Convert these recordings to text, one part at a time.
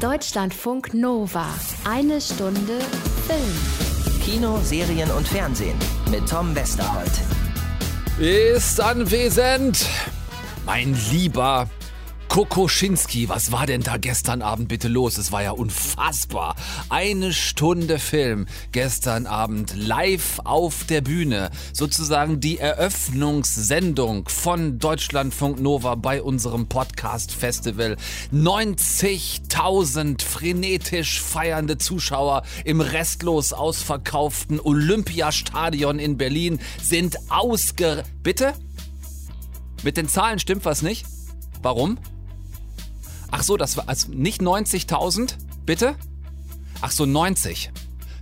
Deutschlandfunk Nova. Eine Stunde Film. Kino, Serien und Fernsehen mit Tom Westerholt. Ist anwesend. Mein lieber Kokoschinski, was war denn da gestern Abend bitte los? Es war ja unfassbar. Eine Stunde Film gestern Abend live auf der Bühne. Sozusagen die Eröffnungssendung von Deutschlandfunk Nova bei unserem Podcast Festival. 90.000 frenetisch feiernde Zuschauer im restlos ausverkauften Olympiastadion in Berlin sind ausger... Bitte? Mit den Zahlen stimmt was nicht? Warum? Ach so, das war also nicht 90.000, bitte? Ach so, 90.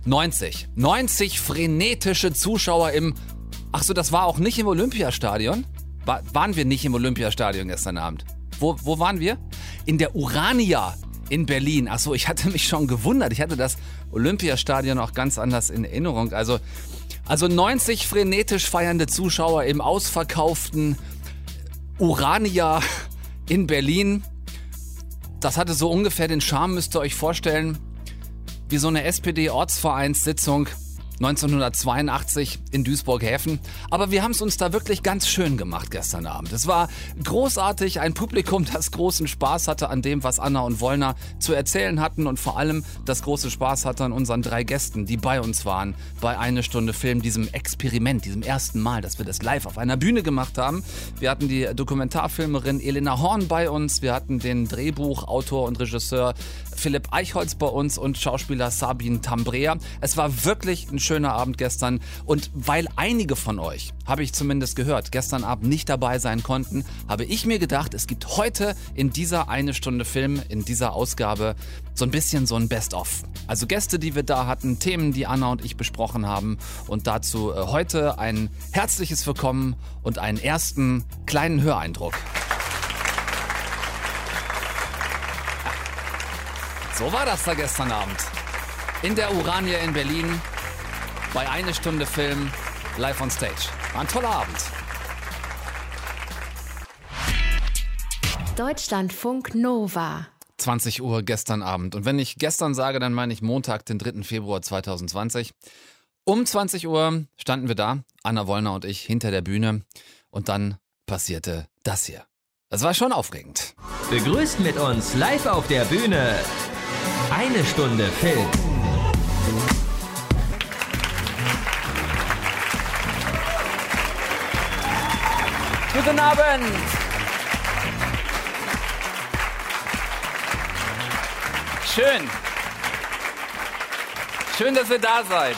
90. 90 frenetische Zuschauer im. Ach so, das war auch nicht im Olympiastadion? War, waren wir nicht im Olympiastadion gestern Abend? Wo, wo waren wir? In der Urania in Berlin. Ach so, ich hatte mich schon gewundert. Ich hatte das Olympiastadion auch ganz anders in Erinnerung. Also, also 90 frenetisch feiernde Zuschauer im ausverkauften Urania in Berlin. Das hatte so ungefähr den Charme, müsst ihr euch vorstellen, wie so eine SPD-Ortsvereinssitzung 1982 in Duisburg-Häfen. Aber wir haben es uns da wirklich ganz schön gemacht gestern Abend. Es war großartig, ein Publikum, das großen Spaß hatte an dem, was Anna und Wollner zu erzählen hatten und vor allem das große Spaß hatte an unseren drei Gästen, die bei uns waren bei Eine Stunde Film, diesem Experiment, diesem ersten Mal, dass wir das live auf einer Bühne gemacht haben. Wir hatten die Dokumentarfilmerin Elena Horn bei uns, wir hatten den Drehbuchautor und Regisseur Philipp Eichholz bei uns und Schauspieler Sabine Tambrea. Es war wirklich ein schöner Abend gestern und weil einige von euch, habe ich zumindest gehört, gestern Abend nicht dabei sein konnten, habe ich mir gedacht, es gibt heute in dieser eine Stunde Film, in dieser Ausgabe so ein bisschen so ein Best-of. Also Gäste, die wir da hatten, Themen, die Anna und ich besprochen haben und dazu äh, heute ein herzliches Willkommen und einen ersten kleinen Höreindruck. So war das da gestern Abend. In der Urania in Berlin bei Eine Stunde Film live on stage. War ein toller Abend. Deutschlandfunk Nova. 20 Uhr gestern Abend. Und wenn ich gestern sage, dann meine ich Montag, den 3. Februar 2020. Um 20 Uhr standen wir da, Anna Wollner und ich, hinter der Bühne. Und dann passierte das hier. Das war schon aufregend. Begrüßt mit uns live auf der Bühne eine Stunde Film. Guten Abend! Schön. Schön, dass ihr da seid.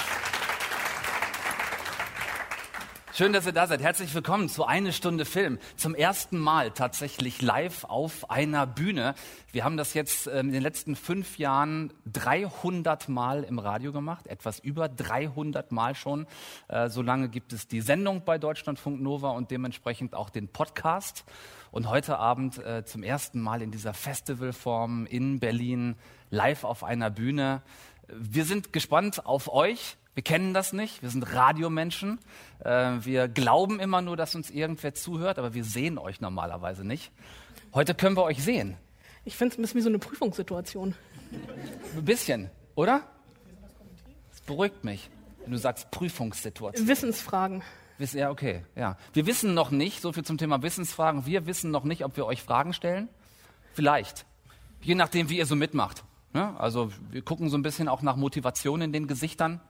Schön, dass ihr da seid. Herzlich willkommen zu Eine Stunde Film. Zum ersten Mal tatsächlich live auf einer Bühne. Wir haben das jetzt ähm, in den letzten fünf Jahren 300 Mal im Radio gemacht, etwas über 300 Mal schon. Äh, so lange gibt es die Sendung bei Deutschlandfunk Nova und dementsprechend auch den Podcast. Und heute Abend äh, zum ersten Mal in dieser Festivalform in Berlin live auf einer Bühne. Wir sind gespannt auf euch. Wir kennen das nicht, wir sind Radiomenschen. Äh, wir glauben immer nur, dass uns irgendwer zuhört, aber wir sehen euch normalerweise nicht. Heute können wir euch sehen. Ich finde es ein bisschen wie so eine Prüfungssituation. Ein bisschen, oder? Das beruhigt mich, wenn du sagst Prüfungssituation. Wissensfragen. Wiss- Ja, okay, ja. Wir wissen noch nicht, so viel zum Thema Wissensfragen, wir wissen noch nicht, ob wir euch Fragen stellen. Vielleicht. Je nachdem, wie ihr so mitmacht. Ne? Also wir gucken so ein bisschen auch nach Motivation in den Gesichtern.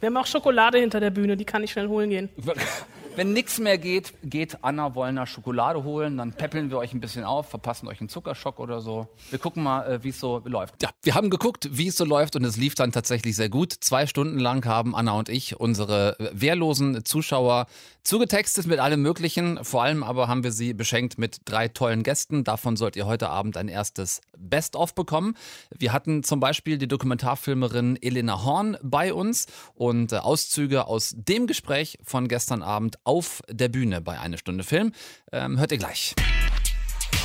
Wir haben auch Schokolade hinter der Bühne, die kann ich schnell holen gehen. Wenn nichts mehr geht, geht Anna Wollner Schokolade holen, dann peppeln wir euch ein bisschen auf, verpassen euch einen Zuckerschock oder so. Wir gucken mal, äh, wie es so läuft. Ja, wir haben geguckt, wie es so läuft und es lief dann tatsächlich sehr gut. Zwei Stunden lang haben Anna und ich unsere wehrlosen Zuschauer zugetextet mit allem Möglichen. Vor allem aber haben wir sie beschenkt mit drei tollen Gästen. Davon sollt ihr heute Abend ein erstes Best-of bekommen. Wir hatten zum Beispiel die Dokumentarfilmerin Elena Horn bei uns und äh, Auszüge aus dem Gespräch von gestern Abend auf der Bühne bei Eine Stunde Film. Ähm, hört ihr gleich.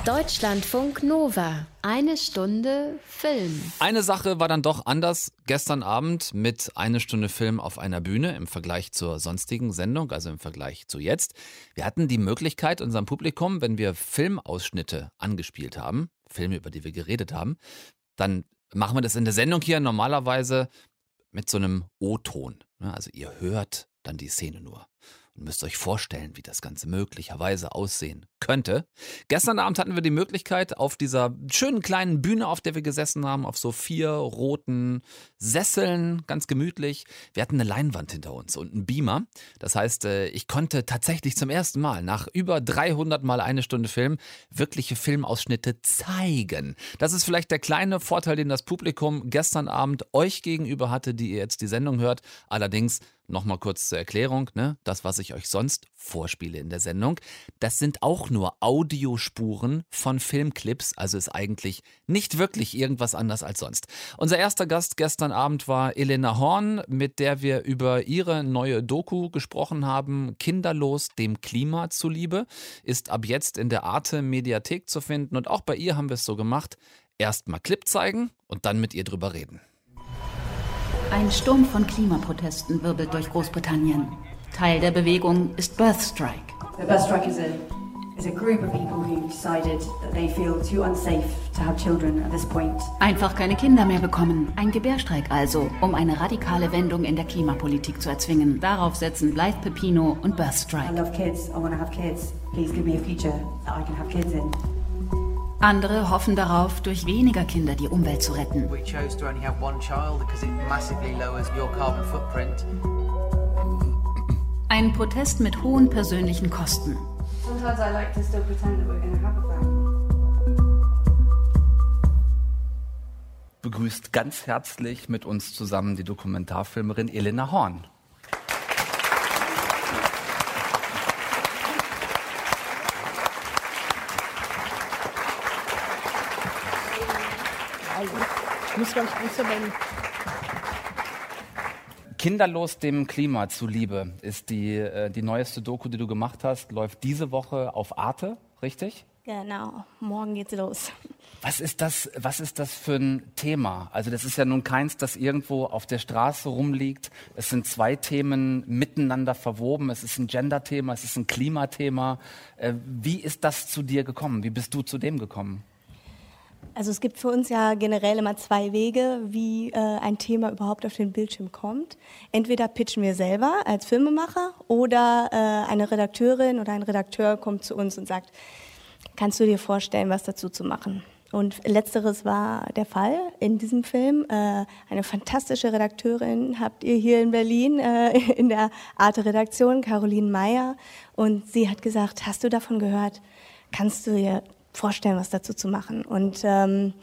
Deutschlandfunk Nova. Eine Stunde Film. Eine Sache war dann doch anders gestern Abend mit eine Stunde Film auf einer Bühne im Vergleich zur sonstigen Sendung, also im Vergleich zu jetzt. Wir hatten die Möglichkeit, unserem Publikum, wenn wir Filmausschnitte angespielt haben, Filme, über die wir geredet haben, dann machen wir das in der Sendung hier normalerweise mit so einem O-Ton. Ne? Also ihr hört dann die Szene nur und müsst euch vorstellen, wie das Ganze möglicherweise aussehen könnte. Gestern Abend hatten wir die Möglichkeit, auf dieser schönen kleinen Bühne, auf der wir gesessen haben, auf so vier roten Sesseln, ganz gemütlich. Wir hatten eine Leinwand hinter uns und einen Beamer. Das heißt, äh, ich konnte tatsächlich zum ersten Mal nach über 300 Mal eine Stunde Film wirkliche Filmausschnitte zeigen. Das ist vielleicht der kleine Vorteil, den das Publikum gestern Abend euch gegenüber hatte, die ihr jetzt die Sendung hört. Allerdings Nochmal kurz zur Erklärung, ne? das, was ich euch sonst vorspiele in der Sendung, das sind auch nur Audiospuren von Filmclips, also ist eigentlich nicht wirklich irgendwas anders als sonst. Unser erster Gast gestern Abend war Elena Horn, mit der wir über ihre neue Doku gesprochen haben, Kinderlos dem Klima zuliebe, ist ab jetzt in der Arte Mediathek zu finden und auch bei ihr haben wir es so gemacht, erst mal Clip zeigen und dann mit ihr drüber reden. Ein Sturm von Klimaprotesten wirbelt durch Großbritannien. Teil der Bewegung ist Birth Strike. The Birth Strike is a, is a group of people who decided that they feel too unsafe to have children at this point. Einfach keine Kinder mehr bekommen. Ein Gebärstreik also, um eine radikale Wendung in der Klimapolitik zu erzwingen. Darauf setzen Blythe Pepino und Birth I Strike. love kids, I want to have kids. Please give me a future that I can have kids in. Andere hoffen darauf, durch weniger Kinder die Umwelt zu retten. We chose to only have one child because it massively lowers your carbon footprint. Ein Protest mit hohen persönlichen Kosten. Sometimes I like to still pretend that we're going to have a family. Begrüßt ganz herzlich mit uns zusammen die Dokumentarfilmerin Elena Horn. Ich muss Angst haben. Kinderlos dem Klima zuliebe ist die, äh, die neueste Doku, die du gemacht hast, läuft diese Woche auf Arte, richtig? Genau, morgen geht's los. Was ist das, was ist das für ein Thema? Also das ist ja nun keins, das irgendwo auf der Straße rumliegt. Es sind zwei Themen miteinander verwoben. Es ist ein Gender-Thema, es ist ein Klimathema. Äh, Wie ist das zu dir gekommen? Wie bist du zu dem gekommen? Also es gibt für uns ja generell immer zwei Wege, wie äh, ein Thema überhaupt auf den Bildschirm kommt. Entweder pitchen wir selber als Filmemacher oder äh, eine Redakteurin oder ein Redakteur kommt zu uns und sagt, kannst du dir vorstellen, was dazu zu machen? Und letzteres war der Fall in diesem Film. Äh, eine fantastische Redakteurin habt ihr hier in Berlin äh, in der Arte-Redaktion, Caroline Meyer. Und sie hat gesagt, hast du davon gehört? Kannst du dir vorstellen, was dazu zu machen? Und ähm,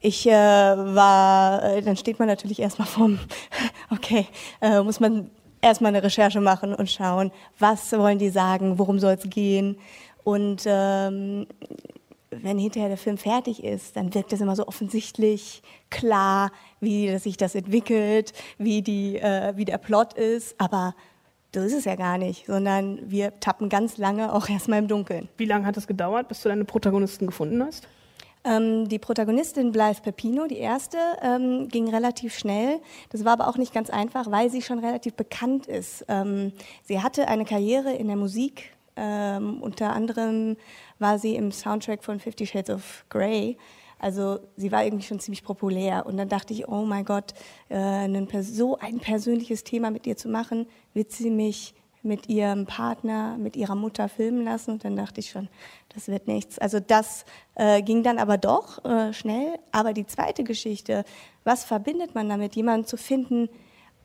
ich äh, war, äh, dann steht man natürlich erstmal vom, okay, äh, muss man erstmal eine Recherche machen und schauen, was wollen die sagen, worum soll es gehen. Und ähm, wenn hinterher der Film fertig ist, dann wirkt es immer so offensichtlich klar, wie sich das entwickelt, wie, die, äh, wie der Plot ist. Aber so ist es ja gar nicht, sondern wir tappen ganz lange auch erstmal im Dunkeln. Wie lange hat es gedauert, bis du deine Protagonisten gefunden hast? Ähm, die Protagonistin Blythe Pepino, die erste, ähm, ging relativ schnell. Das war aber auch nicht ganz einfach, weil sie schon relativ bekannt ist. Ähm, sie hatte eine Karriere in der Musik. Ähm, unter anderem war sie im Soundtrack von Fifty Shades of Grey. Also sie war irgendwie schon ziemlich populär. Und dann dachte ich, oh mein Gott, äh, ein, so ein persönliches Thema mit ihr zu machen, wird sie mich mit ihrem Partner, mit ihrer Mutter filmen lassen. Und dann dachte ich schon, das wird nichts. Also das äh, ging dann aber doch äh, schnell. Aber die zweite Geschichte, was verbindet man damit, jemanden zu finden,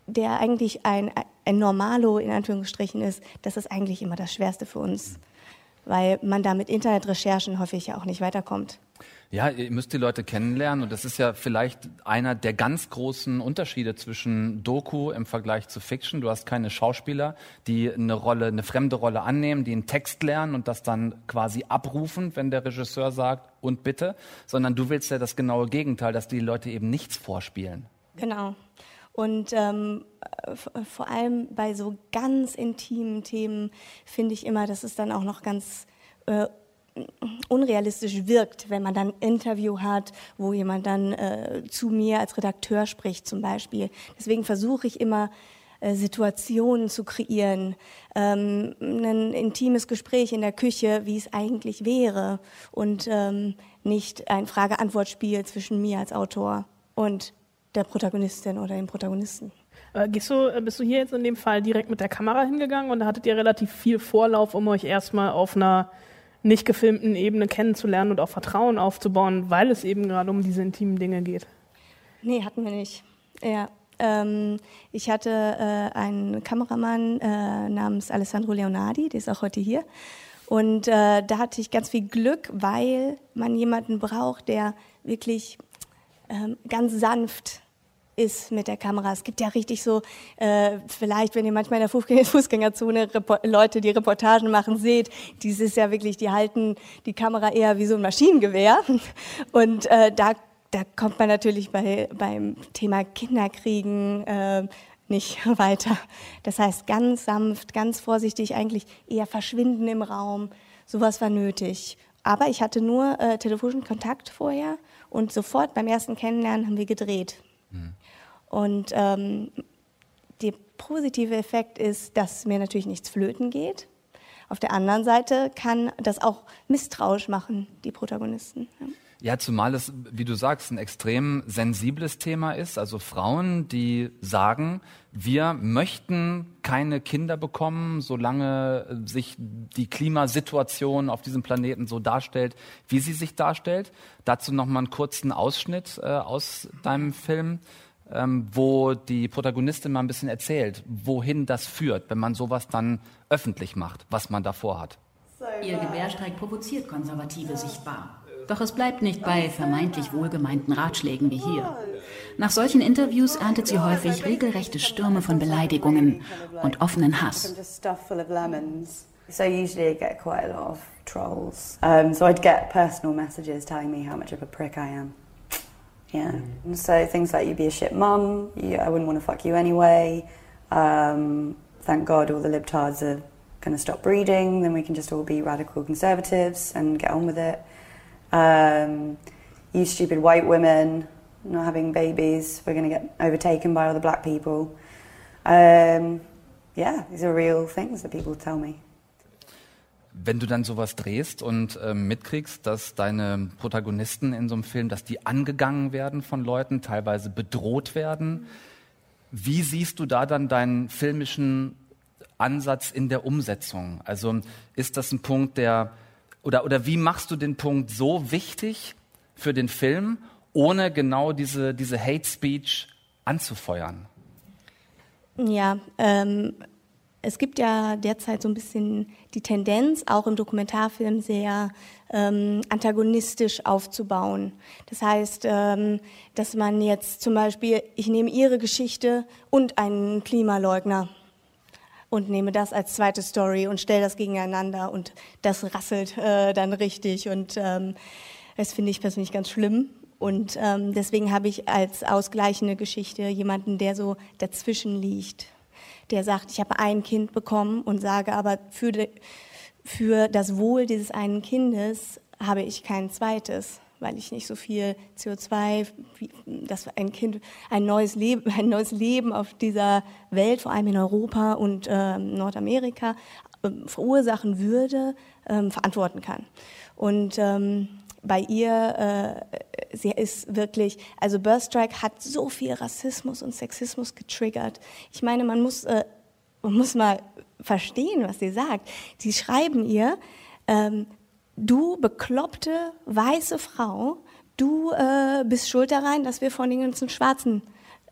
der eigentlich ein, ein Normalo in Anführungsstrichen ist, das ist eigentlich immer das Schwerste für uns. Weil man da mit Internetrecherchen häufig ja auch nicht weiterkommt. Ja, ihr müsst die Leute kennenlernen und das ist ja vielleicht einer der ganz großen Unterschiede zwischen Doku im Vergleich zu Fiction. Du hast keine Schauspieler, die eine Rolle, eine fremde Rolle annehmen, die einen Text lernen und das dann quasi abrufen, wenn der Regisseur sagt und bitte, sondern du willst ja das genaue Gegenteil, dass die Leute eben nichts vorspielen. Genau. Und ähm, v- vor allem bei so ganz intimen Themen finde ich immer, dass es dann auch noch ganz äh, unrealistisch wirkt, wenn man dann ein Interview hat, wo jemand dann äh, zu mir als Redakteur spricht zum Beispiel. Deswegen versuche ich immer, äh, Situationen zu kreieren, ähm, ein intimes Gespräch in der Küche, wie es eigentlich wäre und ähm, nicht ein Frage-Antwort-Spiel zwischen mir als Autor. und der Protagonistin oder dem Protagonisten. Äh, gehst du, äh, bist du hier jetzt in dem Fall direkt mit der Kamera hingegangen und da hattet ihr relativ viel Vorlauf, um euch erstmal auf einer nicht gefilmten Ebene kennenzulernen und auch Vertrauen aufzubauen, weil es eben gerade um diese intimen Dinge geht? Nee, hatten wir nicht. Ja. Ähm, ich hatte äh, einen Kameramann äh, namens Alessandro Leonardi, der ist auch heute hier. Und äh, da hatte ich ganz viel Glück, weil man jemanden braucht, der wirklich ähm, ganz sanft ist mit der Kamera. Es gibt ja richtig so, äh, vielleicht, wenn ihr manchmal in der Fußgängerzone Repo Leute, die Reportagen machen, seht, dies ist ja wirklich, die halten die Kamera eher wie so ein Maschinengewehr. Und äh, da, da kommt man natürlich bei, beim Thema Kinderkriegen äh, nicht weiter. Das heißt, ganz sanft, ganz vorsichtig, eigentlich eher verschwinden im Raum. Sowas war nötig. Aber ich hatte nur äh, telefonischen Kontakt vorher und sofort beim ersten Kennenlernen haben wir gedreht. Mhm. Und ähm, der positive Effekt ist, dass mir natürlich nichts flöten geht. Auf der anderen Seite kann das auch misstrauisch machen, die Protagonisten. Ja. Ja, zumal es, wie du sagst, ein extrem sensibles Thema ist. Also Frauen, die sagen, wir möchten keine Kinder bekommen, solange sich die Klimasituation auf diesem Planeten so darstellt, wie sie sich darstellt. Dazu noch mal einen kurzen Ausschnitt äh, aus deinem Film ähm, wo die Protagonistin mal ein bisschen erzählt, wohin das führt, wenn man sowas dann öffentlich macht, was man davor hat. Ihr Gebärstreik provoziert Konservative sichtbar. Doch es bleibt nicht bei vermeintlich wohlgemeinten Ratschlägen wie hier. Nach solchen Interviews erntet sie häufig regelrechte Stürme von Beleidigungen und offenen Hass. So usually I get quite a lot of trolls. Um, so I'd get personal messages telling me how much prick I am. Yeah. Mm. So things like you'd be a shit mum, I wouldn't want to fuck you anyway. Um, thank God all the libtards are going to stop breeding, then we can just all be radical conservatives and get on with it. Um, you stupid white women not having babies, we're going to get overtaken by other black people. Um, yeah, these are real things that people tell me. Wenn du dann sowas drehst und äh, mitkriegst, dass deine Protagonisten in so einem Film, dass die angegangen werden von Leuten, teilweise bedroht werden, wie siehst du da dann deinen filmischen Ansatz in der Umsetzung? Also ist das ein Punkt, der oder oder wie machst du den Punkt so wichtig für den Film, ohne genau diese diese Hate Speech anzufeuern? Ja, ähm, es gibt ja derzeit so ein bisschen die Tendenz, auch im Dokumentarfilm sehr ähm, antagonistisch aufzubauen. Das heißt, ähm, dass man jetzt zum Beispiel, ich nehme Ihre Geschichte und einen Klimaleugner und nehme das als zweite Story und stelle das gegeneinander und das rasselt äh, dann richtig und ähm, das finde ich persönlich ganz schlimm. Und ähm, deswegen habe ich als ausgleichende Geschichte jemanden, der so dazwischen liegt der sagt, ich habe ein Kind bekommen und sage aber für, de, für das Wohl dieses einen Kindes habe ich kein zweites, weil ich nicht so viel CO2, dass ein Kind ein neues Leben, ein neues Leben auf dieser Welt, vor allem in Europa und äh, Nordamerika, äh, verursachen würde, äh, verantworten kann. Und ähm, bei ihr, äh, sie ist wirklich, also Birthstrike hat so viel Rassismus und Sexismus getriggert. Ich meine, man muss, äh, man muss mal verstehen, was sie sagt. Sie schreiben ihr, ähm, du bekloppte weiße Frau, du äh, bist schuld daran, dass wir von den ganzen Schwarzen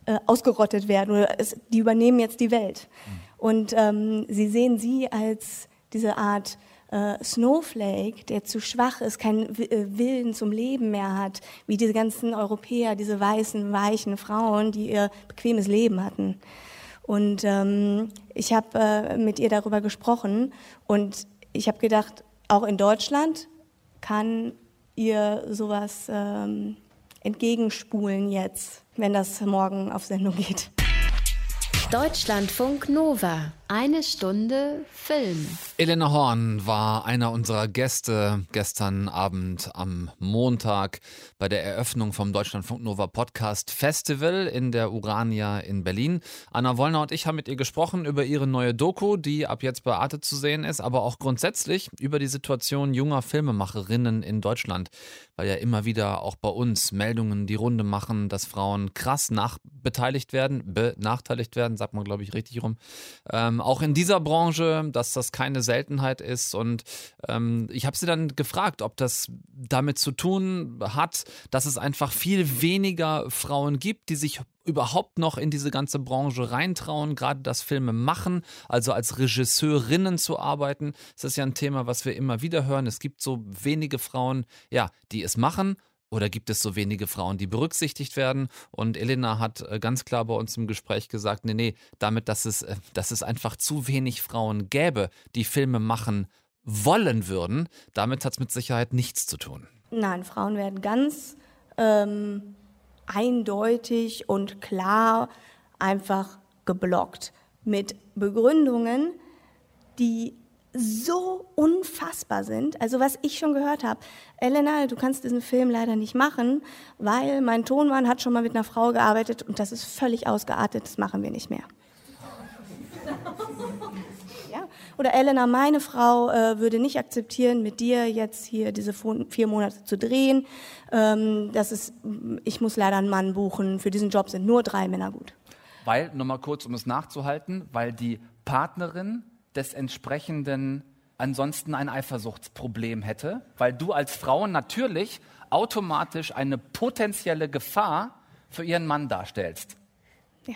äh, ausgerottet werden oder es, die übernehmen jetzt die Welt. Mhm. Und ähm, sie sehen sie als diese Art äh, Snowflake, der zu schwach ist, keinen äh, Willen zum Leben mehr hat, wie diese ganzen Europäer, diese weißen, weichen Frauen, die ihr bequemes Leben hatten. Und ähm, ich habe äh, mit ihr darüber gesprochen und ich habe gedacht, auch in Deutschland kann ihr sowas ähm, entgegenspulen jetzt, wenn das morgen auf Sendung geht. Deutschlandfunk Nova Eine Stunde Film. Elena Horn war einer unserer Gäste gestern Abend am Montag bei der Eröffnung vom Deutschlandfunk Nova Podcast Festival in der Urania in Berlin. Anna Wollner und ich haben mit ihr gesprochen über ihre neue Doku, die ab jetzt bei Arte zu sehen ist, aber auch grundsätzlich über die Situation junger Filmemacherinnen in Deutschland, weil ja immer wieder auch bei uns Meldungen die Runde machen, dass Frauen krass nachbeteiligt werden, benachteiligt werden, sagt man glaube ich richtig rum. Ähm, auch in dieser Branche, dass das keine Seltenheit ist. Und ähm, ich habe sie dann gefragt, ob das damit zu tun hat, dass es einfach viel weniger Frauen gibt, die sich überhaupt noch in diese ganze Branche reintrauen, gerade das Filme machen, also als Regisseurinnen zu arbeiten. Das ist ja ein Thema, was wir immer wieder hören. Es gibt so wenige Frauen, ja, die es machen oder gibt es so wenige Frauen, die berücksichtigt werden? Und Elena hat äh, ganz klar bei uns im Gespräch gesagt, nee, nee, damit, dass es, äh, dass es einfach zu wenig Frauen gäbe, die Filme machen wollen würden, damit hat es mit Sicherheit nichts zu tun. Nein, Frauen werden ganz ähm, eindeutig und klar einfach geblockt mit Begründungen, die so unfassbar sind. Also was ich schon gehört habe, Elena, du kannst diesen Film leider nicht machen, weil mein Tonmann hat schon mal mit einer Frau gearbeitet und das ist völlig ausgeartet, das machen wir nicht mehr. Ja. Oder Elena, meine Frau äh, würde nicht akzeptieren, mit dir jetzt hier diese vier Monate zu drehen. Ähm, das ist, ich muss leider einen Mann buchen. Für diesen Job sind nur drei Männer gut. Weil, nochmal kurz, um es nachzuhalten, weil die Partnerin des entsprechenden ansonsten ein Eifersuchtsproblem hätte, weil du als Frau natürlich automatisch eine potenzielle Gefahr für ihren Mann darstellst. Ja.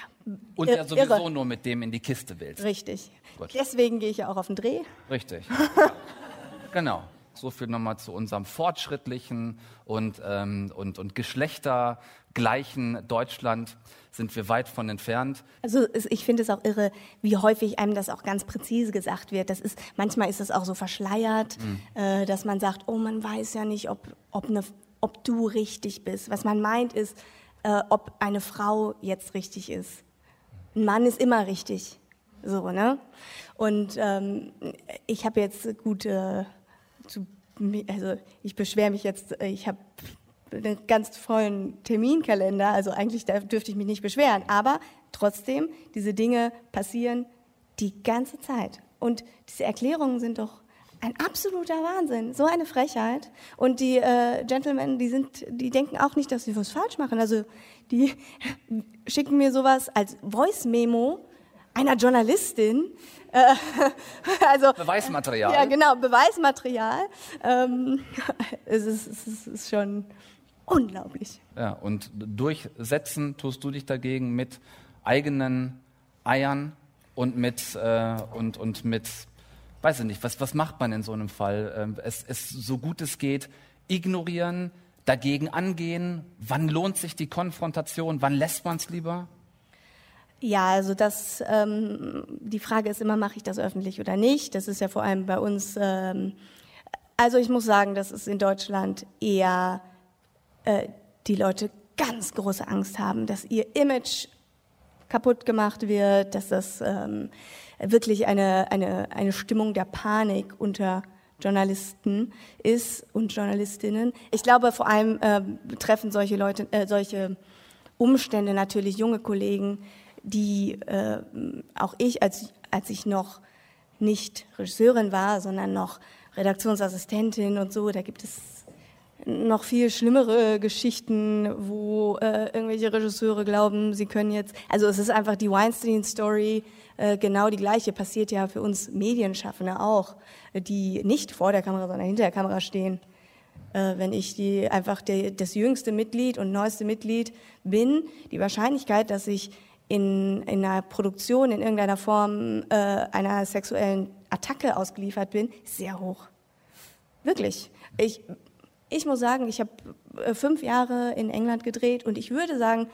Und ja sowieso irre. nur mit dem in die Kiste willst. Richtig. Gut. Deswegen gehe ich ja auch auf den Dreh. Richtig. genau. So viel nochmal zu unserem fortschrittlichen und, ähm, und, und geschlechtergleichen Deutschland sind wir weit von entfernt. Also ich finde es auch irre, wie häufig einem das auch ganz präzise gesagt wird. Das ist, manchmal ist es auch so verschleiert, mhm. äh, dass man sagt, oh, man weiß ja nicht, ob, ob, eine, ob du richtig bist. Was man meint ist, äh, ob eine Frau jetzt richtig ist. Ein Mann ist immer richtig. So, ne? Und ähm, ich habe jetzt gute, also ich beschwere mich jetzt, ich habe einen ganz vollen Terminkalender, also eigentlich dürfte ich mich nicht beschweren, aber trotzdem, diese Dinge passieren die ganze Zeit. Und diese Erklärungen sind doch ein absoluter Wahnsinn, so eine Frechheit. Und die äh, Gentlemen, die sind, die denken auch nicht, dass sie was falsch machen. Also die schicken mir sowas als Voice-Memo einer Journalistin. Äh, also, Beweismaterial. Ja, genau, Beweismaterial. Ähm, es, ist, es ist schon unglaublich. Ja, und durchsetzen tust du dich dagegen mit eigenen Eiern und mit, äh, und, und mit, weiß ich nicht, was, was macht man in so einem Fall? Ähm, es, es so gut es geht, ignorieren, dagegen angehen. Wann lohnt sich die Konfrontation? Wann lässt man es lieber? Ja, also das, ähm, die Frage ist immer, mache ich das öffentlich oder nicht? Das ist ja vor allem bei uns, ähm, also ich muss sagen, das ist in Deutschland eher äh, die Leute ganz große Angst haben, dass ihr Image kaputt gemacht wird, dass das ähm, wirklich eine, eine, eine Stimmung der Panik unter Journalisten ist und Journalistinnen. Ich glaube, vor allem äh, betreffen solche Leute, äh, solche Umstände natürlich junge Kollegen, die äh, auch ich, als, als ich noch nicht Regisseurin war, sondern noch Redaktionsassistentin und so, da gibt es noch viel schlimmere Geschichten, wo äh, irgendwelche Regisseure glauben, sie können jetzt, also es ist einfach die Weinstein-Story, äh, genau die gleiche, passiert ja für uns Medienschaffende auch, die nicht vor der Kamera, sondern hinter der Kamera stehen. Äh, wenn ich die einfach der, das jüngste Mitglied und neueste Mitglied bin, die Wahrscheinlichkeit, dass ich in, in einer Produktion in irgendeiner Form äh, einer sexuellen Attacke ausgeliefert bin, sehr hoch. Wirklich. Ich ich muss sagen, ich habe äh, fünf Jahre in England gedreht und ich würde sagen,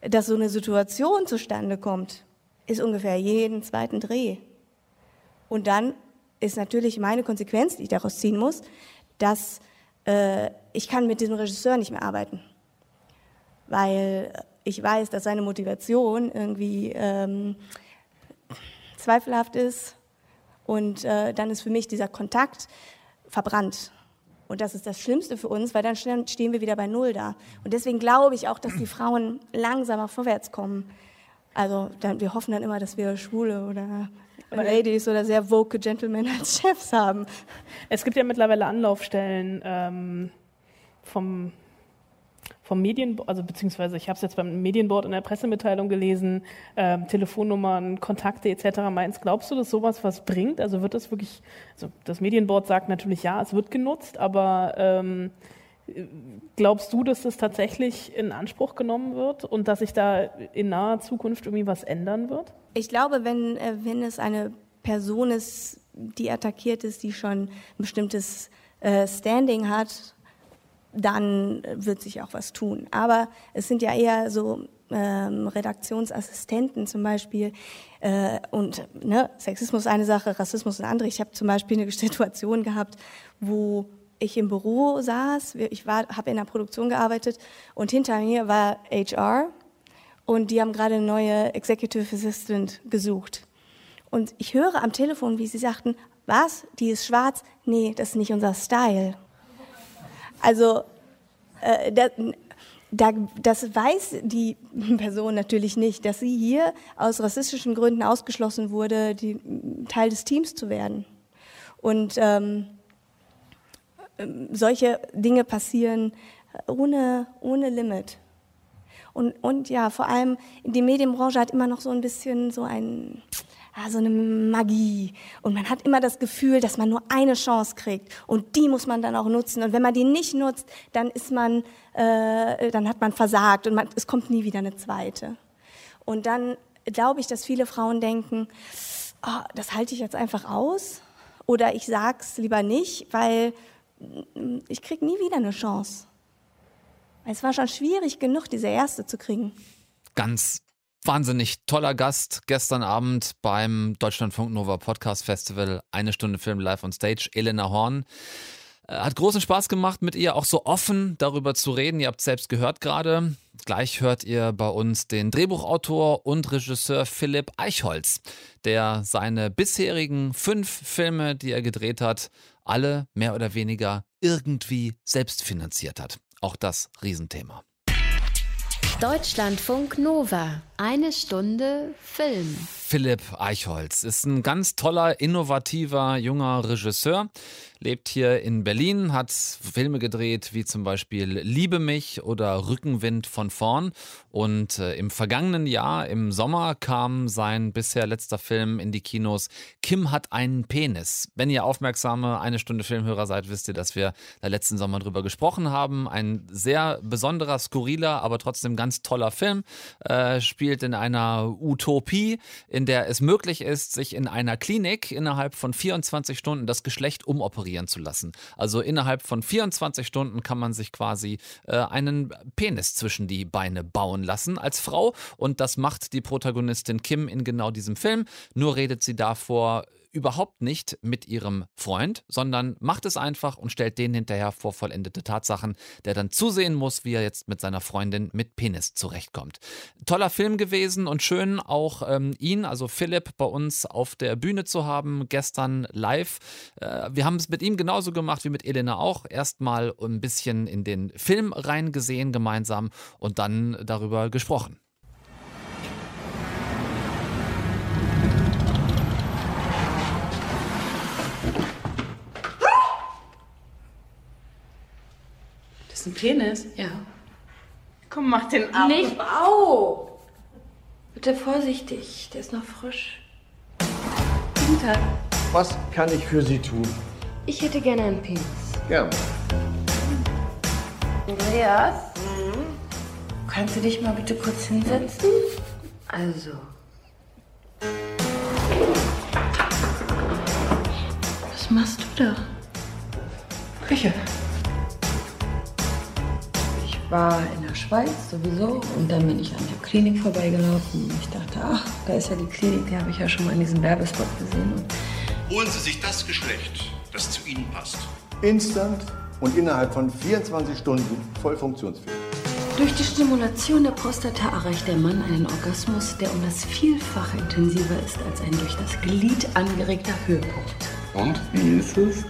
dass so eine Situation zustande kommt, ist ungefähr jeden zweiten Dreh. Und dann ist natürlich meine Konsequenz, die ich daraus ziehen muss, dass äh, ich kann mit diesem Regisseur nicht mehr arbeiten, weil ich weiß, dass seine Motivation irgendwie ähm, zweifelhaft ist. Und äh, dann ist für mich dieser Kontakt verbrannt. Und das ist das Schlimmste für uns, weil dann stehen wir wieder bei Null da. Und deswegen glaube ich auch, dass die Frauen langsamer vorwärts kommen. Also dann, wir hoffen dann immer, dass wir Schwule oder Ladies oder sehr woke Gentlemen als Chefs haben. Es gibt ja mittlerweile Anlaufstellen ähm, vom vom Medienboard, also beziehungsweise ich habe es jetzt beim Medienboard in der Pressemitteilung gelesen, äh, Telefonnummern, Kontakte etc. Meinst, glaubst du, dass sowas was bringt? Also wird das wirklich, also das Medienboard sagt natürlich ja, es wird genutzt, aber ähm, glaubst du, dass das tatsächlich in Anspruch genommen wird und dass sich da in naher Zukunft irgendwie was ändern wird? Ich glaube, wenn, äh, wenn es eine Person ist, die attackiert ist, die schon ein bestimmtes äh, Standing hat dann wird sich auch was tun. Aber es sind ja eher so ähm, Redaktionsassistenten zum Beispiel äh, und ne, Sexismus eine Sache, Rassismus eine andere. Ich habe zum Beispiel eine Situation gehabt, wo ich im Büro saß, ich habe in der Produktion gearbeitet und hinter mir war HR und die haben gerade eine neue Executive Assistant gesucht. Und ich höre am Telefon, wie sie sagten, was, die ist schwarz? Nee, das ist nicht unser Style. Also äh, da, da, das weiß die Person natürlich nicht, dass sie hier aus rassistischen Gründen ausgeschlossen wurde, die, Teil des Teams zu werden. Und ähm, ähm solche Dinge passieren ohne, ohne Limit. Und, und ja, vor allem die Medienbranche hat immer noch so ein bisschen so ein, ja, so eine Magie. Und man hat immer das Gefühl, dass man nur eine Chance kriegt. Und die muss man dann auch nutzen. Und wenn man die nicht nutzt, dann ist man, äh, dann hat man versagt und man, es kommt nie wieder eine zweite. Und dann glaube ich, dass viele Frauen denken, oh, das halte ich jetzt einfach aus. Oder ich sag's lieber nicht, weil mm, ich krieg nie wieder eine Chance. Es war schon schwierig genug, diese erste zu kriegen. Ganz wahnsinnig toller Gast gestern Abend beim Deutschlandfunk Nova Podcast Festival. Eine Stunde Film live on stage. Elena Horn. Äh, hat großen Spaß gemacht, mit ihr auch so offen darüber zu reden. Ihr habt selbst gehört gerade. Gleich hört ihr bei uns den Drehbuchautor und Regisseur Philipp Eichholz, der seine bisherigen fünf Filme, die er gedreht hat, alle mehr oder weniger irgendwie selbst finanziert hat. Auch das Riesenthema. Deutschlandfunk Nova. Eine Stunde Film. Philipp Eichholz ist ein ganz toller, innovativer, junger Regisseur lebt hier in Berlin, hat Filme gedreht wie zum Beispiel Liebe mich oder Rückenwind von vorn. Und äh, im vergangenen Jahr, im Sommer, kam sein bisher letzter Film in die Kinos. Kim hat einen Penis. Wenn ihr aufmerksame eine Stunde Filmhörer seid, wisst ihr, dass wir da letzten Sommer drüber gesprochen haben. Ein sehr besonderer, skurriler, aber trotzdem ganz toller Film. Äh, spielt in einer Utopie, in der es möglich ist, sich in einer Klinik innerhalb von 24 Stunden das Geschlecht umoperieren operieren zu lassen. Also innerhalb von 24 Stunden kann man sich quasi äh, einen Penis zwischen die Beine bauen lassen als Frau. Und das macht die Protagonistin Kim in genau diesem Film. Nur redet sie davor überhaupt nicht mit ihrem Freund, sondern macht es einfach und stellt den hinterher vor vollendete Tatsachen, der dann zusehen muss, wie er jetzt mit seiner Freundin mit Penis zurechtkommt. Toller Film gewesen und schön auch ähm, ihn, also Philipp, bei uns auf der Bühne zu haben, gestern live. Äh, wir haben es mit ihm genauso gemacht wie mit Elena auch. Erstmal ein bisschen in den Film reingesehen gemeinsam und dann darüber gesprochen. Ist ein Penis? Ja. Komm, mach den ab. Nicht au! Bitte vorsichtig, der ist noch frisch. Guten Tag. Was kann ich für Sie tun? Ich hätte gerne einen Penis. Gern. Andreas? Mhm. Kannst du dich mal bitte kurz hinsetzen? Also. Was machst du da? Küche war in der Schweiz sowieso und dann bin ich an der Klinik vorbeigelaufen und ich dachte, ach, da ist ja die Klinik, die habe ich ja schon mal in diesem Werbespot gesehen. Und Holen Sie sich das Geschlecht, das zu Ihnen passt. Instant und innerhalb von 24 Stunden voll funktionsfähig. Durch die Stimulation der Prostata erreicht der Mann einen Orgasmus, der um das Vielfache intensiver ist als ein durch das Glied angeregter Höhepunkt. Und wie ist es?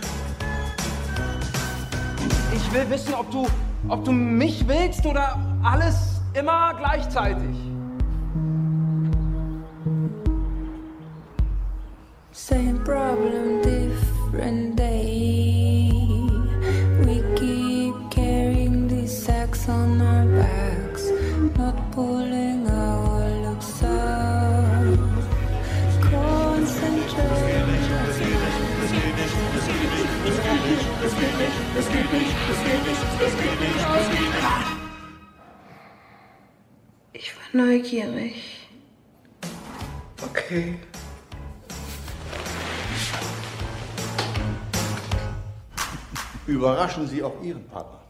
Ich will wissen, ob du, ob du mich willst oder alles immer gleichzeitig. Same problem, different neugierig. Okay. Überraschen Sie auch Ihren Partner.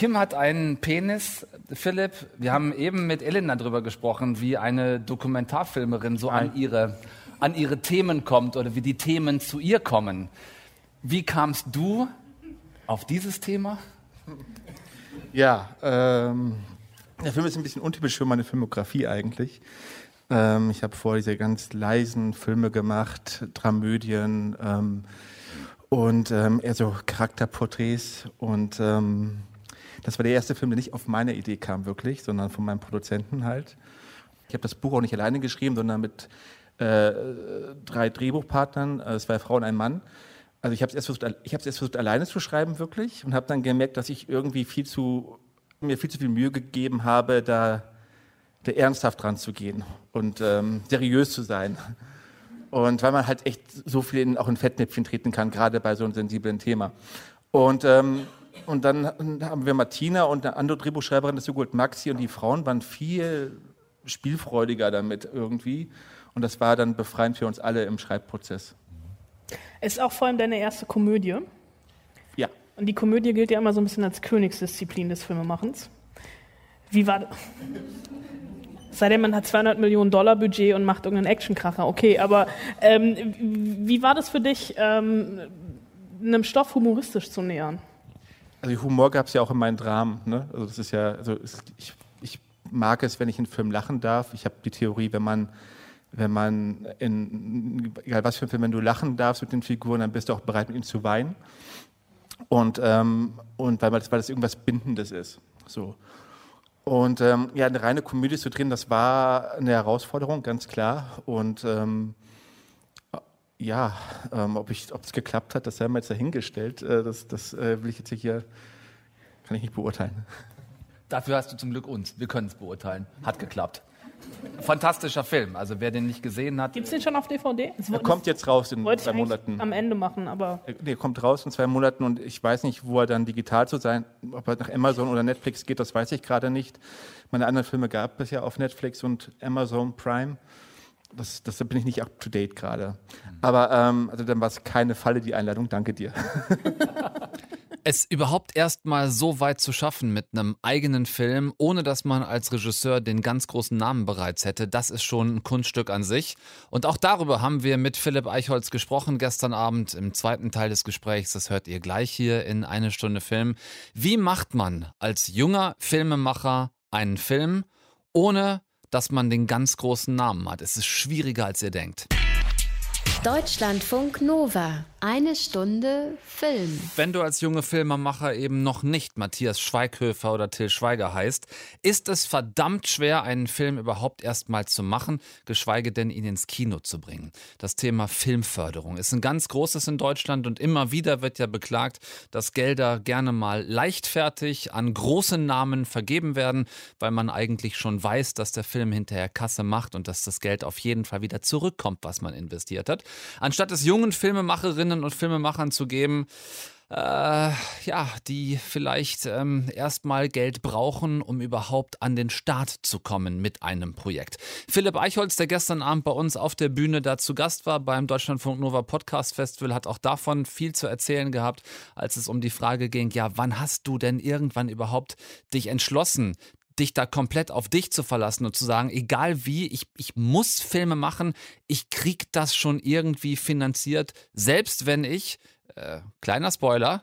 Kim hat einen Penis. Philipp, wir haben eben mit Elena darüber gesprochen, wie eine Dokumentarfilmerin so an ihre, an ihre Themen kommt oder wie die Themen zu ihr kommen. Wie kamst du auf dieses Thema? Ja, ähm, der Film ist ein bisschen untypisch für meine Filmografie eigentlich. Ähm, ich habe vorher diese ganz leisen Filme gemacht, Dramödien ähm, und ähm, eher so Charakterporträts. Und ähm, das war der erste Film, der nicht auf meine Idee kam, wirklich, sondern von meinem Produzenten halt. Ich habe das Buch auch nicht alleine geschrieben, sondern mit äh, drei Drehbuchpartnern, äh, zwei Frauen ein Mann. Also ich habe es erst versucht, erst versucht alleine zu schreiben wirklich und habe dann gemerkt, dass ich irgendwie viel zu mir viel zu viel Mühe gegeben habe, da, da ernsthaft dran zu gehen und ähm, seriös zu sein. Und weil man halt echt so viel in, auch in Fettnäpfchen treten kann, gerade bei so einem sensiblen Thema. Und, ähm, und dann haben wir Martina und eine andere Drehbuchschreiberin, das ist so gut Maxi, und die Frauen waren viel spielfreudiger damit irgendwie. Und das war dann befreiend für uns alle im Schreibprozess. Ist auch vor allem deine erste Komödie. Ja. Und die Komödie gilt ja immer so ein bisschen als Königsdisziplin des Filmemachens. Wie war das? Sei denn, man hat 200 Millionen Dollar Budget und macht irgendeinen Actionkracher. Okay, aber ähm, wie war das für dich, ähm, einem Stoff humoristisch zu nähern? Also Humor gab es ja auch in meinen Dramen. Ne? Also das ist ja, also es, ich, ich mag es, wenn ich in Film lachen darf. Ich habe die Theorie, wenn man wenn man in, egal was für ein Film, wenn du lachen darfst mit den Figuren, dann bist du auch bereit, mit ihnen zu weinen. Und, ähm, und weil, das, weil das irgendwas Bindendes ist. So. Und ähm, ja, eine reine Komödie zu drehen, das war eine Herausforderung, ganz klar. Und ähm, ja, ähm, ob es geklappt hat, das haben wir jetzt dahingestellt. Äh, das das äh, will ich jetzt hier, kann ich nicht beurteilen. Dafür hast du zum Glück uns. Wir können es beurteilen. Hat geklappt. Fantastischer Film. Also wer den nicht gesehen hat. Gibt es den schon auf DVD? Er kommt jetzt raus in zwei Monaten. am Ende machen, aber Der kommt raus in zwei Monaten und ich weiß nicht, wo er dann digital zu sein, ob er nach Amazon oder Netflix geht, das weiß ich gerade nicht. Meine anderen Filme gab es ja auf Netflix und Amazon Prime. Das, das bin ich nicht up to date gerade. Aber ähm, also dann war es keine Falle, die Einladung. Danke dir. Es überhaupt erst mal so weit zu schaffen mit einem eigenen Film, ohne dass man als Regisseur den ganz großen Namen bereits hätte, das ist schon ein Kunststück an sich. Und auch darüber haben wir mit Philipp Eichholz gesprochen gestern Abend im zweiten Teil des Gesprächs. Das hört ihr gleich hier in eine Stunde Film. Wie macht man als junger Filmemacher einen Film, ohne dass man den ganz großen Namen hat? Es ist schwieriger, als ihr denkt. Deutschlandfunk Nova. Eine Stunde Film. Wenn du als junge Filmemacher eben noch nicht Matthias Schweighöfer oder Till Schweiger heißt, ist es verdammt schwer, einen Film überhaupt erst mal zu machen, geschweige denn ihn ins Kino zu bringen. Das Thema Filmförderung ist ein ganz großes in Deutschland und immer wieder wird ja beklagt, dass Gelder gerne mal leichtfertig an große Namen vergeben werden, weil man eigentlich schon weiß, dass der Film hinterher Kasse macht und dass das Geld auf jeden Fall wieder zurückkommt, was man investiert hat. Anstatt es jungen Filmemacherinnen und Filmemachern zu geben, äh, ja, die vielleicht ähm, erstmal Geld brauchen, um überhaupt an den Start zu kommen mit einem Projekt. Philipp Eichholz, der gestern Abend bei uns auf der Bühne da zu Gast war beim Deutschlandfunk Nova Podcast Festival, hat auch davon viel zu erzählen gehabt, als es um die Frage ging, ja, wann hast du denn irgendwann überhaupt dich entschlossen, dich da komplett auf dich zu verlassen und zu sagen, egal wie, ich, ich muss Filme machen, ich krieg das schon irgendwie finanziert, selbst wenn ich, äh, kleiner Spoiler,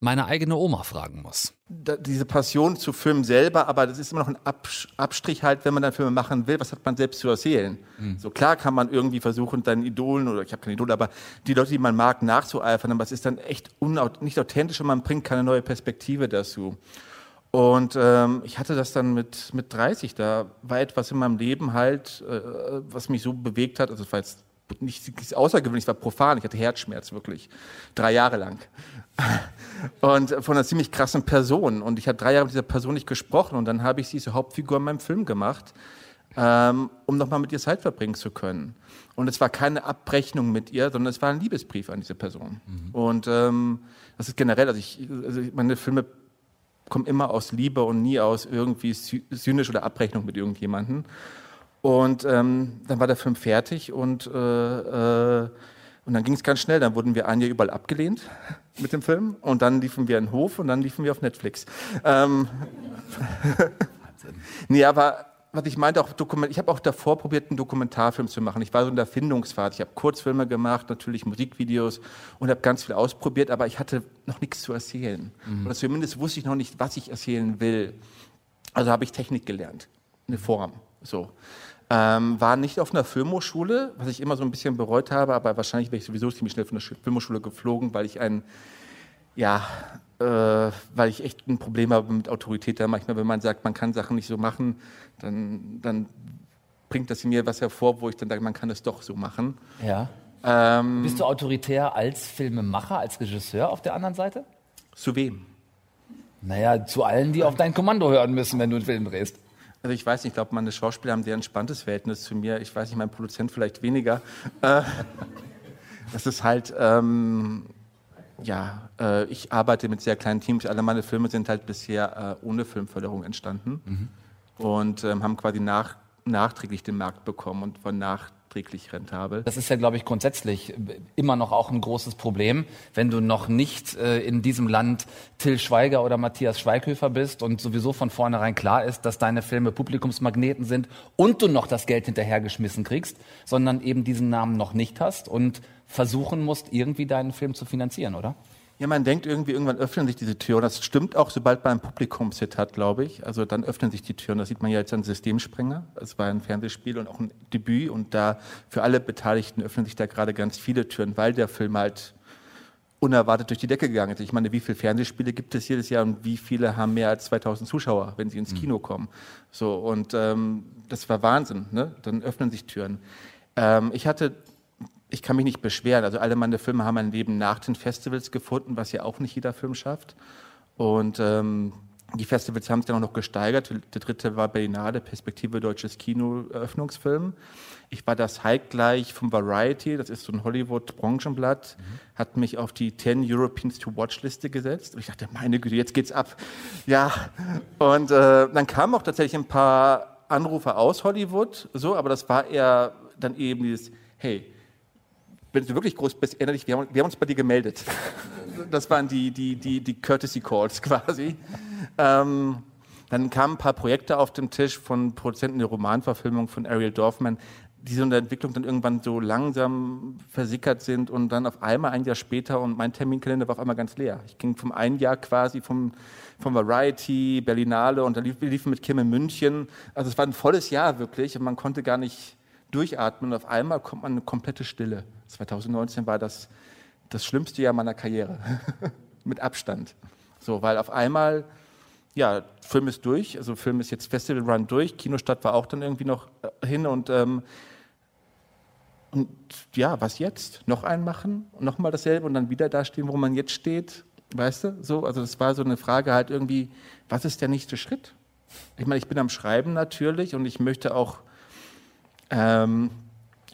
meine eigene Oma fragen muss. Da, diese Passion zu Filmen selber, aber das ist immer noch ein Abs Abstrich halt, wenn man dann Filme machen will, was hat man selbst zu erzählen? Mhm. So klar kann man irgendwie versuchen, deinen Idolen, oder ich habe keine Idole, aber die Leute, die man mag, nachzueifern, aber es ist dann echt nicht authentisch und man bringt keine neue Perspektive dazu. Und ähm, ich hatte das dann mit, mit 30, da war etwas in meinem Leben halt, äh, was mich so bewegt hat, also es war jetzt nicht außergewöhnlich, es war profan, ich hatte Herzschmerz wirklich, drei Jahre lang. Und von einer ziemlich krassen Person. Und ich habe drei Jahre mit dieser Person nicht gesprochen und dann habe ich sie zur Hauptfigur in meinem Film gemacht, ähm, um nochmal mit ihr Zeit verbringen zu können. Und es war keine Abrechnung mit ihr, sondern es war ein Liebesbrief an diese Person. Mhm. Und ähm, das ist generell, also, ich, also meine Filme kommen immer aus Liebe und nie aus irgendwie zynisch oder Abrechnung mit irgendjemandem. Und ähm, dann war der Film fertig und, äh, äh, und dann ging es ganz schnell. Dann wurden wir ein Jahr überall abgelehnt mit dem Film und dann liefen wir in den Hof und dann liefen wir auf Netflix. Ähm, nee, aber was ich meinte, auch Dokument, ich habe auch davor probiert, einen Dokumentarfilm zu machen. Ich war so in der Findungsphase. Ich habe Kurzfilme gemacht, natürlich Musikvideos und habe ganz viel ausprobiert, aber ich hatte noch nichts zu erzählen. Mhm. Oder zumindest wusste ich noch nicht, was ich erzählen will. Also habe ich Technik gelernt, eine Form. So. Ähm, war nicht auf einer Filmhochschule, was ich immer so ein bisschen bereut habe, aber wahrscheinlich wäre ich sowieso ziemlich schnell von der Filmhochschule geflogen, weil ich ein, ja, weil ich echt ein Problem habe mit Autorität. Da manchmal, wenn man sagt, man kann Sachen nicht so machen, dann, dann bringt das mir was hervor, wo ich dann sage, man kann es doch so machen. Ja. Ähm, Bist du autoritär als Filmemacher, als Regisseur auf der anderen Seite? Zu wem? Naja, zu allen, die auf dein Kommando hören müssen, wenn du einen Film drehst. Also ich weiß nicht, ich glaube, meine Schauspieler haben ein sehr entspanntes Verhältnis zu mir. Ich weiß nicht, mein Produzent vielleicht weniger. Äh, das ist halt, ähm, ja, äh, ich arbeite mit sehr kleinen Teams. Alle meine Filme sind halt bisher äh, ohne Filmförderung entstanden mhm. und ähm, haben quasi nach, nachträglich den Markt bekommen und von nach nachträglich rentabel. Das ist ja, glaube ich, grundsätzlich immer noch auch ein großes Problem, wenn du noch nicht äh, in diesem Land Till Schweiger oder Matthias Schweighöfer bist und sowieso von vornherein klar ist, dass deine Filme Publikumsmagneten sind und du noch das Geld hinterhergeschmissen kriegst, sondern eben diesen Namen noch nicht hast und versuchen musst, irgendwie deinen Film zu finanzieren, oder? Ja, man denkt irgendwie, irgendwann öffnen sich diese Türen. Das stimmt auch, sobald man ein Publikumshit hat, glaube ich. Also dann öffnen sich die Türen. Das sieht man ja jetzt an Systemsprenger. Es war ein Fernsehspiel und auch ein Debüt. Und da für alle Beteiligten öffnen sich da gerade ganz viele Türen, weil der Film halt unerwartet durch die Decke gegangen ist. Ich meine, wie viele Fernsehspiele gibt es jedes Jahr und wie viele haben mehr als 2000 Zuschauer, wenn sie ins mhm. Kino kommen? So, und ähm, das war Wahnsinn. Ne? Dann öffnen sich Türen. Ähm, ich hatte ich kann mich nicht beschweren. Also alle meine Filme haben ein Leben nach den Festivals gefunden, was ja auch nicht jeder Film schafft. Und ähm, die Festivals haben sich dann auch noch gesteigert. Der dritte war Berlinale, Perspektive Deutsches Kino, Eröffnungsfilm. Ich war das Heidgleich vom Variety, das ist so ein Hollywood-Branchenblatt, mhm. hat mich auf die 10 Europeans to Watch Liste gesetzt. Und ich dachte, meine Güte, jetzt geht's ab. Ja, und äh, dann kamen auch tatsächlich ein paar Anrufe aus Hollywood, so, aber das war eher dann eben dieses, hey, wenn du wirklich groß bist, erinnere dich, wir haben, wir haben uns bei dir gemeldet. Das waren die, die, die, die Courtesy Calls quasi. Ähm, dann kamen ein paar Projekte auf dem Tisch von Produzenten der Romanverfilmung von Ariel Dorfman, die so in der Entwicklung dann irgendwann so langsam versickert sind und dann auf einmal ein Jahr später und mein Terminkalender war auf einmal ganz leer. Ich ging vom einen Jahr quasi vom, vom Variety, Berlinale und dann lief, liefen mit Kim in München. Also es war ein volles Jahr wirklich und man konnte gar nicht durchatmen und auf einmal kommt man eine komplette Stille. 2019 war das das schlimmste Jahr meiner Karriere, mit Abstand. So, weil auf einmal, ja, Film ist durch, also Film ist jetzt Festival Run durch, Kinostadt war auch dann irgendwie noch äh, hin und, ähm, und ja, was jetzt? Noch einen machen, nochmal dasselbe und dann wieder da stehen, wo man jetzt steht, weißt du? So, also das war so eine Frage halt irgendwie, was ist der nächste Schritt? Ich meine, ich bin am Schreiben natürlich und ich möchte auch ähm,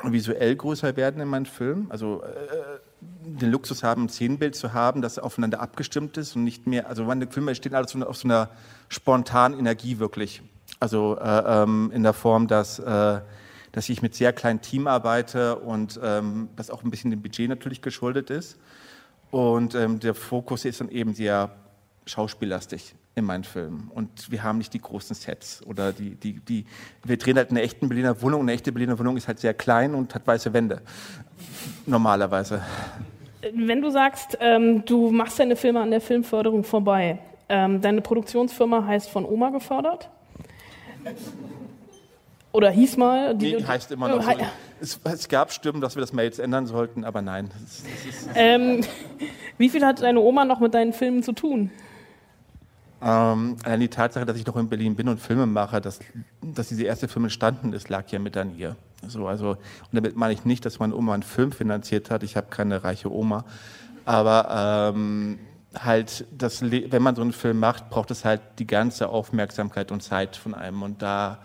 visuell größer werden in meinen Filmen. Also äh, den Luxus haben, ein Szenenbild zu haben, das aufeinander abgestimmt ist und nicht mehr, also meine Filme entstehen alles auf so einer spontanen Energie wirklich. Also äh, ähm, in der Form, dass, äh, dass ich mit sehr kleinem Team arbeite und ähm, das auch ein bisschen dem Budget natürlich geschuldet ist. Und ähm, der Fokus ist dann eben sehr schauspiellastig. In meinen Filmen. Und wir haben nicht die großen Sets oder die, die, die, wir drehen halt in einer echten Berliner Wohnung. Eine echte Berliner Wohnung ist halt sehr klein und hat weiße Wände. Normalerweise. Wenn du sagst, ähm, du machst deine Filme an der Filmförderung vorbei, ähm, deine Produktionsfirma heißt von Oma gefördert? Oder hieß mal? Die nee, heißt immer noch so. Es, es, gab Stimmen, dass wir das mal jetzt ändern sollten, aber nein. Das, das ist, ähm, wie viel hat deine Oma noch mit deinen Filmen zu tun? Ähm, allein die Tatsache, dass ich noch in Berlin bin und Filme mache, dass, dass diese erste Film entstanden ist, lag ja mit an ihr. So, also, und damit meine ich nicht, dass meine Oma einen Film finanziert hat. Ich habe keine reiche Oma. Aber ähm, halt, das, wenn man so einen Film macht, braucht es halt die ganze Aufmerksamkeit und Zeit von einem. Und da,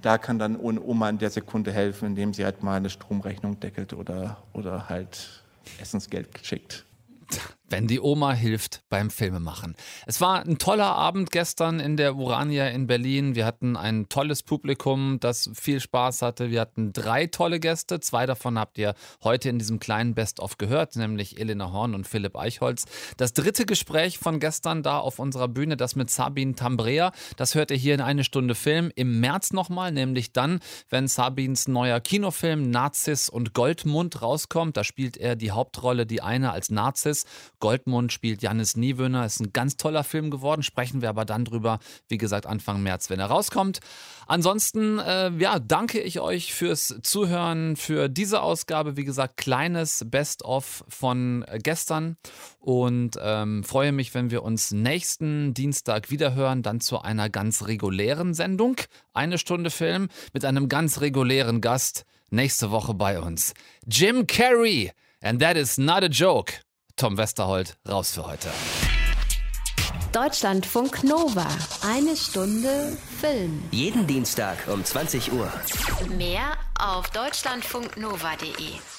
da kann dann Oma in der Sekunde helfen, indem sie halt mal eine Stromrechnung deckelt oder, oder halt Essensgeld schickt wenn die Oma hilft beim Filmemachen. Es war ein toller Abend gestern in der Urania in Berlin. Wir hatten ein tolles Publikum, das viel Spaß hatte. Wir hatten drei tolle Gäste. Zwei davon habt ihr heute in diesem kleinen Best-of gehört, nämlich Elena Horn und Philipp Eichholz. Das dritte Gespräch von gestern da auf unserer Bühne, das mit Sabine Tambrea, das hört ihr hier in eine Stunde Film im März nochmal, nämlich dann, wenn Sabines neuer Kinofilm Nazis und Goldmund rauskommt. Da spielt er die Hauptrolle, die eine als Nazis Goldmund spielt Jannis Niewöhner. Ist ein ganz toller Film geworden. Sprechen wir aber dann drüber, wie gesagt, Anfang März, wenn er rauskommt. Ansonsten, äh, ja, danke ich euch fürs Zuhören, für diese Ausgabe. Wie gesagt, kleines Best-of von gestern. Und ähm, freue mich, wenn wir uns nächsten Dienstag wiederhören, dann zu einer ganz regulären Sendung. Eine Stunde Film mit einem ganz regulären Gast. Nächste Woche bei uns. Jim Carrey. And that is not a joke. Tom Westerholt raus für heute. Deutschlandfunk Nova. Eine Stunde Film. Jeden Dienstag um 20 Uhr. Mehr auf deutschlandfunknova.de.